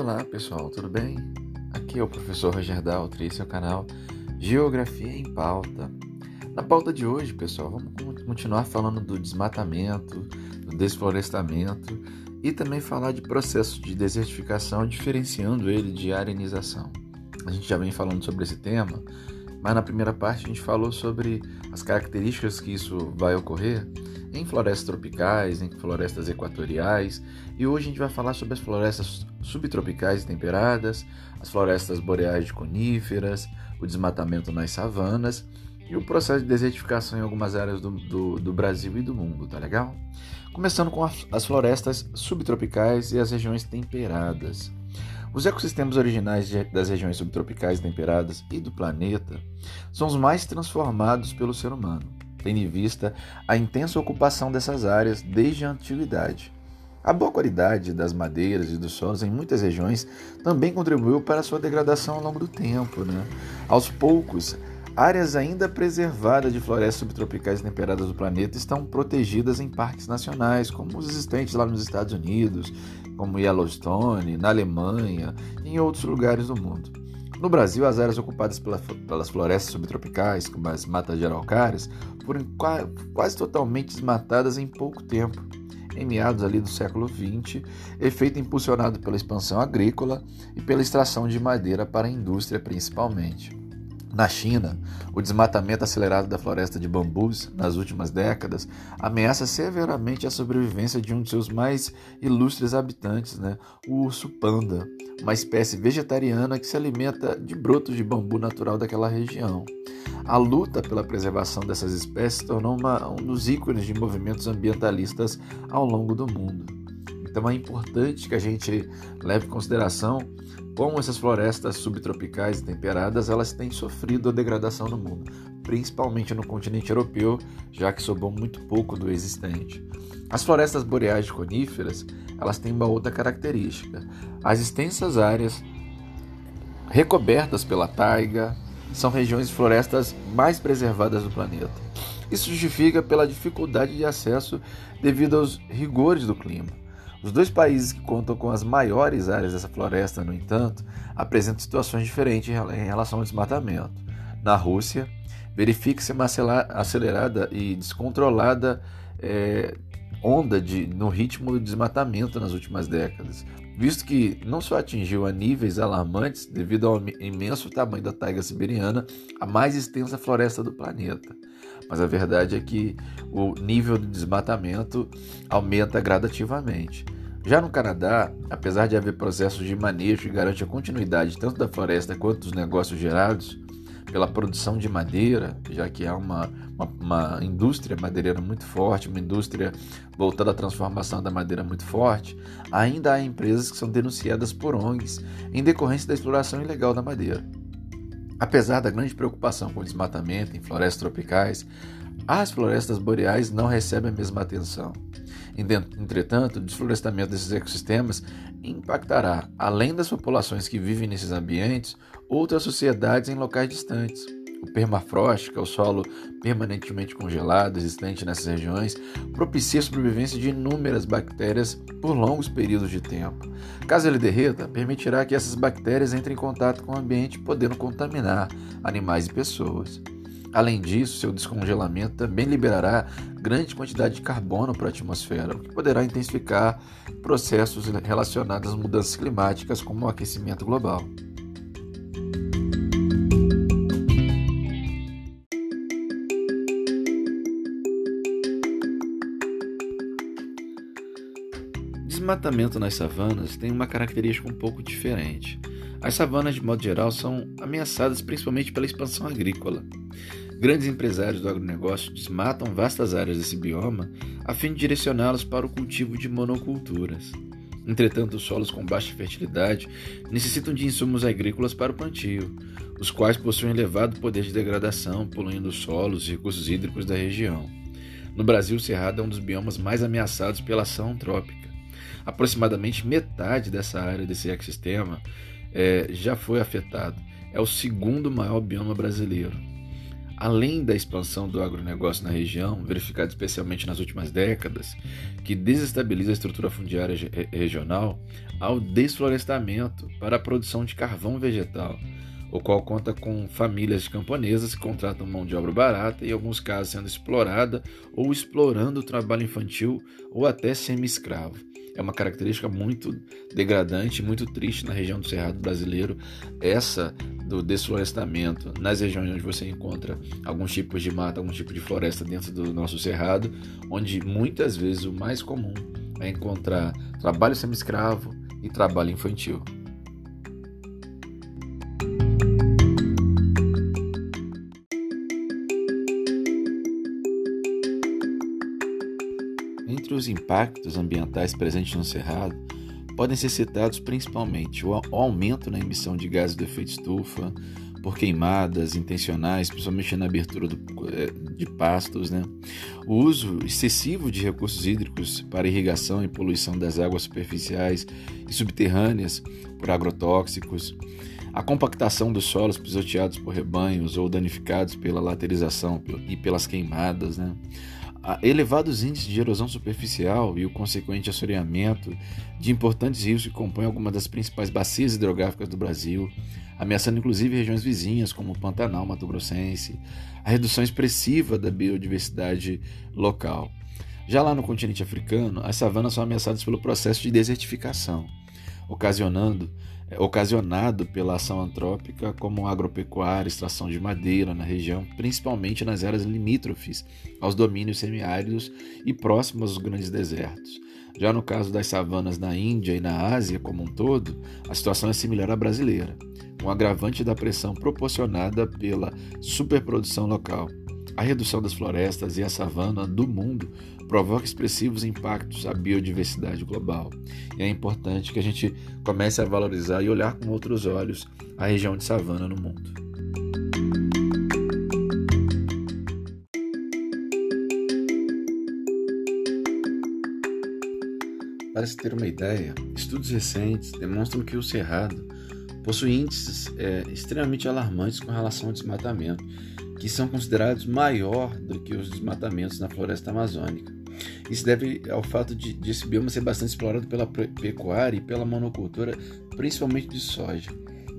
Olá pessoal, tudo bem? Aqui é o professor Roger Daltri, esse é o canal Geografia em Pauta. Na pauta de hoje, pessoal, vamos continuar falando do desmatamento, do desflorestamento e também falar de processo de desertificação, diferenciando ele de arenização. A gente já vem falando sobre esse tema, mas na primeira parte a gente falou sobre as características que isso vai ocorrer em florestas tropicais, em florestas equatoriais, e hoje a gente vai falar sobre as florestas subtropicais e temperadas, as florestas boreais de coníferas, o desmatamento nas savanas e o processo de desertificação em algumas áreas do, do, do Brasil e do mundo, tá legal? Começando com as florestas subtropicais e as regiões temperadas. Os ecossistemas originais das regiões subtropicais temperadas e do planeta são os mais transformados pelo ser humano tendo em vista a intensa ocupação dessas áreas desde a antiguidade. A boa qualidade das madeiras e dos solos em muitas regiões também contribuiu para sua degradação ao longo do tempo. Né? Aos poucos, áreas ainda preservadas de florestas subtropicais temperadas do planeta estão protegidas em parques nacionais, como os existentes lá nos Estados Unidos, como Yellowstone, na Alemanha e em outros lugares do mundo. No Brasil, as áreas ocupadas pelas florestas subtropicais, como as matas de araucárias, foram quase totalmente desmatadas em pouco tempo, em meados ali do século XX, efeito impulsionado pela expansão agrícola e pela extração de madeira para a indústria principalmente. Na China, o desmatamento acelerado da floresta de bambus nas últimas décadas ameaça severamente a sobrevivência de um de seus mais ilustres habitantes, né, o urso panda, uma espécie vegetariana que se alimenta de brotos de bambu natural daquela região. A luta pela preservação dessas espécies tornou uma, um dos ícones de movimentos ambientalistas ao longo do mundo. Então é importante que a gente leve em consideração como essas florestas subtropicais e temperadas elas têm sofrido a degradação no mundo, principalmente no continente europeu, já que sobrou muito pouco do existente. As florestas boreais de coníferas elas têm uma outra característica: as extensas áreas recobertas pela taiga são regiões de florestas mais preservadas do planeta. Isso justifica pela dificuldade de acesso devido aos rigores do clima. Os dois países que contam com as maiores áreas dessa floresta, no entanto, apresentam situações diferentes em relação ao desmatamento. Na Rússia, verifica-se uma acelerada e descontrolada é, onda de, no ritmo do desmatamento nas últimas décadas, visto que não só atingiu a níveis alarmantes devido ao imenso tamanho da taiga siberiana, a mais extensa floresta do planeta, mas a verdade é que o nível de desmatamento aumenta gradativamente. Já no Canadá, apesar de haver processos de manejo que garante a continuidade tanto da floresta quanto dos negócios gerados pela produção de madeira, já que há uma, uma, uma, indústria madeireira muito forte, uma indústria voltada à transformação da madeira muito forte, ainda há empresas que são denunciadas por ONGs em decorrência da exploração ilegal da madeira. Apesar da grande preocupação com o desmatamento em florestas tropicais, as florestas boreais não recebem a mesma atenção. Entretanto, o desflorestamento desses ecossistemas impactará, além das populações que vivem nesses ambientes, outras sociedades em locais distantes. O permafrost, que é o solo permanentemente congelado existente nessas regiões, propicia a sobrevivência de inúmeras bactérias por longos períodos de tempo. Caso ele derreta, permitirá que essas bactérias entrem em contato com o ambiente, podendo contaminar animais e pessoas. Além disso, seu descongelamento também liberará grande quantidade de carbono para a atmosfera, o que poderá intensificar processos relacionados às mudanças climáticas, como o aquecimento global. Desmatamento nas savanas tem uma característica um pouco diferente. As savanas, de modo geral, são ameaçadas principalmente pela expansão agrícola. Grandes empresários do agronegócio desmatam vastas áreas desse bioma a fim de direcioná-los para o cultivo de monoculturas. Entretanto, os solos com baixa fertilidade necessitam de insumos agrícolas para o plantio, os quais possuem elevado poder de degradação, poluindo os solos e recursos hídricos da região. No Brasil, o Cerrado é um dos biomas mais ameaçados pela ação antrópica. Aproximadamente metade dessa área desse ecossistema é, já foi afetado. É o segundo maior bioma brasileiro. além da expansão do agronegócio na região, verificada especialmente nas últimas décadas, que desestabiliza a estrutura fundiária regional, ao desflorestamento para a produção de carvão vegetal, o qual conta com famílias camponesas que contratam mão de obra barata e, em alguns casos, sendo explorada ou explorando o trabalho infantil ou até semi-escravo é uma característica muito degradante, muito triste na região do Cerrado brasileiro, essa do desflorestamento nas regiões onde você encontra alguns tipos de mata, algum tipo de floresta dentro do nosso cerrado, onde muitas vezes o mais comum é encontrar trabalho semi-escravo e trabalho infantil. Os impactos ambientais presentes no Cerrado, podem ser citados principalmente o aumento na emissão de gases do efeito estufa, por queimadas intencionais, principalmente na abertura do, eh, de pastos, né? o uso excessivo de recursos hídricos para irrigação e poluição das águas superficiais e subterrâneas por agrotóxicos, a compactação dos solos pisoteados por rebanhos ou danificados pela laterização e pelas queimadas, né? Elevados índices de erosão superficial e o consequente assoreamento de importantes rios que compõem algumas das principais bacias hidrográficas do Brasil, ameaçando inclusive regiões vizinhas como o Pantanal Mato Grossense, a redução expressiva da biodiversidade local. Já lá no continente africano, as savanas são ameaçadas pelo processo de desertificação, ocasionando ocasionado pela ação antrópica como agropecuária, extração de madeira na região, principalmente nas áreas limítrofes aos domínios semiáridos e próximos aos grandes desertos. Já no caso das savanas na Índia e na Ásia como um todo, a situação é similar à brasileira, um agravante da pressão proporcionada pela superprodução local. A redução das florestas e a savana do mundo provoca expressivos impactos à biodiversidade global. E é importante que a gente comece a valorizar e olhar com outros olhos a região de savana no mundo. Para se ter uma ideia, estudos recentes demonstram que o cerrado possui índices é, extremamente alarmantes com relação ao desmatamento que são considerados maior do que os desmatamentos na floresta amazônica. Isso deve ao fato de, de esse bioma ser bastante explorado pela pecuária e pela monocultura, principalmente de soja.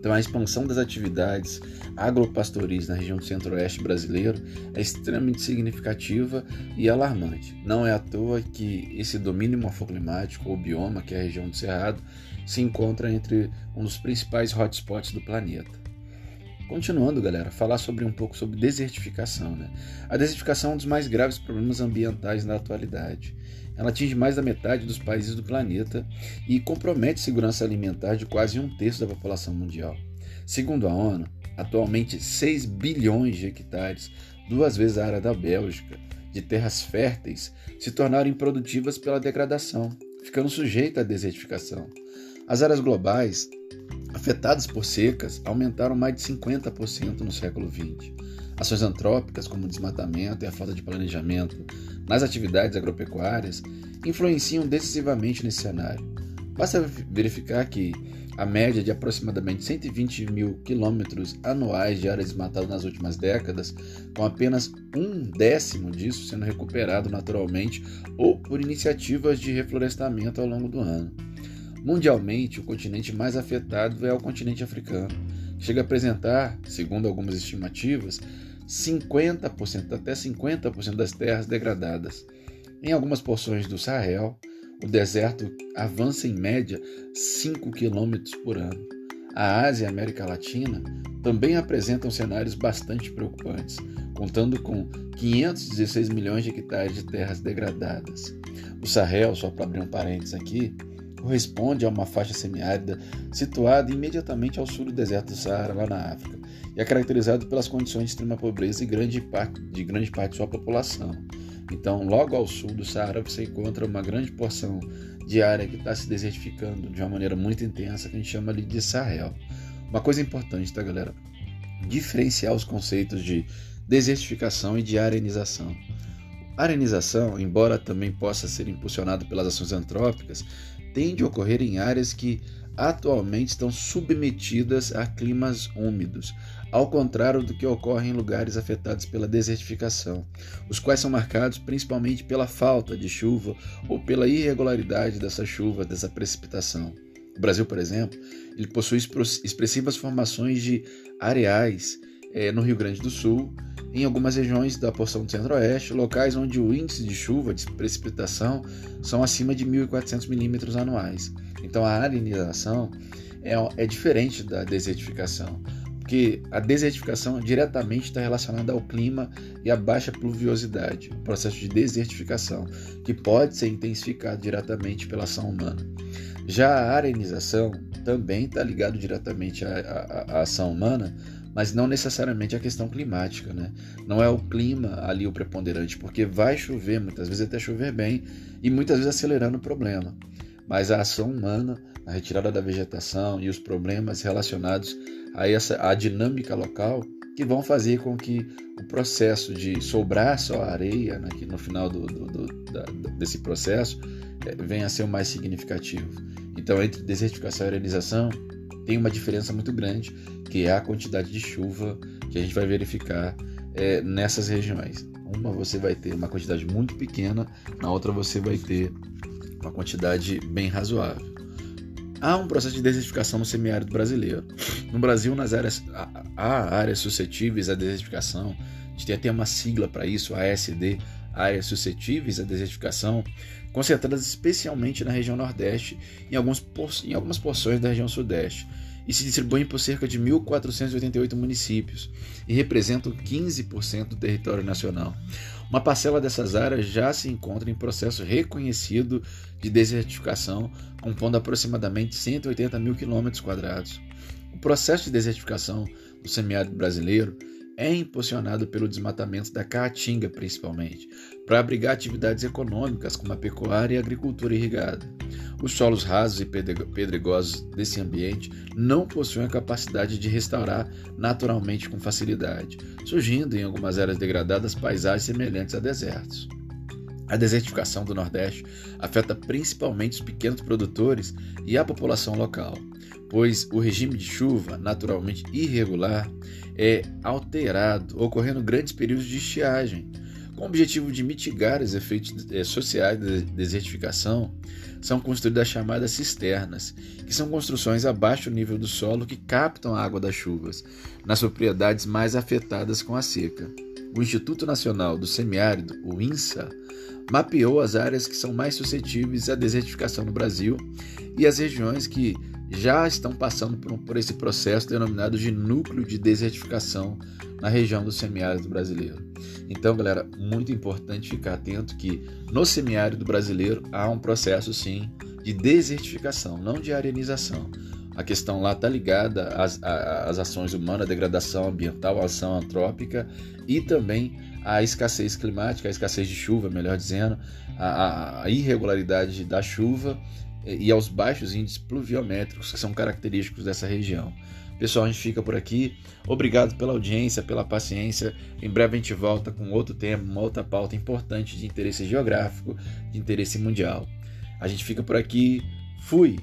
Então, a expansão das atividades agropastoris na região centro-oeste brasileiro é extremamente significativa e alarmante. Não é à toa que esse domínio morfoclimático ou bioma, que é a região do Cerrado, se encontra entre um dos principais hotspots do planeta. Continuando, galera, falar sobre um pouco sobre desertificação. Né? A desertificação é um dos mais graves problemas ambientais na atualidade. Ela atinge mais da metade dos países do planeta e compromete a segurança alimentar de quase um terço da população mundial. Segundo a ONU, atualmente 6 bilhões de hectares, duas vezes a área da Bélgica, de terras férteis, se tornaram improdutivas pela degradação, ficando sujeitas à desertificação. As áreas globais afetadas por secas aumentaram mais de 50% no século XX. Ações antrópicas, como o desmatamento e a falta de planejamento nas atividades agropecuárias, influenciam decisivamente nesse cenário. Basta verificar que a média de aproximadamente 120 mil quilômetros anuais de área desmatada nas últimas décadas, com apenas um décimo disso sendo recuperado naturalmente ou por iniciativas de reflorestamento ao longo do ano. Mundialmente, o continente mais afetado é o continente africano. Chega a apresentar, segundo algumas estimativas, 50% até 50% das terras degradadas. Em algumas porções do Sahel, o deserto avança em média 5 km por ano. A Ásia e a América Latina também apresentam cenários bastante preocupantes, contando com 516 milhões de hectares de terras degradadas. O Sahel, só para abrir um parênteses aqui, corresponde a uma faixa semiárida situada imediatamente ao sul do deserto do Saara, lá na África, e é caracterizado pelas condições de extrema pobreza e grande parte, de grande parte de sua população. Então, logo ao sul do Saara, você encontra uma grande porção de área que está se desertificando de uma maneira muito intensa, que a gente chama ali de Sahel. Uma coisa importante, tá, galera? Diferenciar os conceitos de desertificação e de arenização. Arenização, embora também possa ser impulsionada pelas ações antrópicas, tende a ocorrer em áreas que atualmente estão submetidas a climas úmidos, ao contrário do que ocorre em lugares afetados pela desertificação, os quais são marcados principalmente pela falta de chuva ou pela irregularidade dessa chuva, dessa precipitação. O Brasil, por exemplo, ele possui expressivas formações de areais é, no Rio Grande do Sul, em algumas regiões da porção do centro-oeste, locais onde o índice de chuva, de precipitação, são acima de 1.400 milímetros anuais. Então a arenização é, é diferente da desertificação, porque a desertificação diretamente está relacionada ao clima e à baixa pluviosidade, o processo de desertificação, que pode ser intensificado diretamente pela ação humana. Já a arenização também está ligado diretamente à, à, à ação humana, mas não necessariamente a questão climática, né? Não é o clima ali o preponderante, porque vai chover, muitas vezes até chover bem, e muitas vezes acelerando o problema. Mas a ação humana, a retirada da vegetação e os problemas relacionados a essa a dinâmica local que vão fazer com que o processo de sobrar só areia né, no final do, do, do, da, desse processo é, venha a ser o mais significativo. Então, entre desertificação e arenização, tem uma diferença muito grande, que é a quantidade de chuva que a gente vai verificar é, nessas regiões. Uma você vai ter uma quantidade muito pequena, na outra você vai ter uma quantidade bem razoável. Há um processo de desertificação no semiárido brasileiro. No Brasil, nas áreas, há áreas suscetíveis à desertificação. A gente tem até uma sigla para isso, ASD, áreas suscetíveis à desertificação, concentradas especialmente na região Nordeste e em, em algumas porções da região Sudeste, e se distribuem por cerca de 1.488 municípios e representam 15% do território nacional. Uma parcela dessas áreas já se encontra em processo reconhecido de desertificação, compondo aproximadamente 180 mil quilômetros quadrados. O processo de desertificação do semiárido brasileiro é impulsionado pelo desmatamento da caatinga, principalmente, para abrigar atividades econômicas como a pecuária e a agricultura irrigada. Os solos rasos e pedregosos desse ambiente não possuem a capacidade de restaurar naturalmente com facilidade, surgindo em algumas áreas degradadas paisagens semelhantes a desertos. A desertificação do Nordeste afeta principalmente os pequenos produtores e a população local, pois o regime de chuva, naturalmente irregular, é alterado, ocorrendo grandes períodos de estiagem. Com o objetivo de mitigar os efeitos eh, sociais da desertificação, são construídas as chamadas cisternas, que são construções abaixo do nível do solo que captam a água das chuvas, nas propriedades mais afetadas com a seca. O Instituto Nacional do Semiárido, o INSA, mapeou as áreas que são mais suscetíveis à desertificação no Brasil e as regiões que já estão passando por, por esse processo denominado de núcleo de desertificação na região do semiárido brasileiro. Então, galera, muito importante ficar atento que no semiárido brasileiro há um processo sim de desertificação, não de arenização. A questão lá está ligada às, às ações humanas, à degradação ambiental, à ação antrópica e também à escassez climática, à escassez de chuva, melhor dizendo, à, à irregularidade da chuva e aos baixos índices pluviométricos que são característicos dessa região. Pessoal, a gente fica por aqui. Obrigado pela audiência, pela paciência. Em breve a gente volta com outro tema, uma outra pauta importante de interesse geográfico, de interesse mundial. A gente fica por aqui. Fui!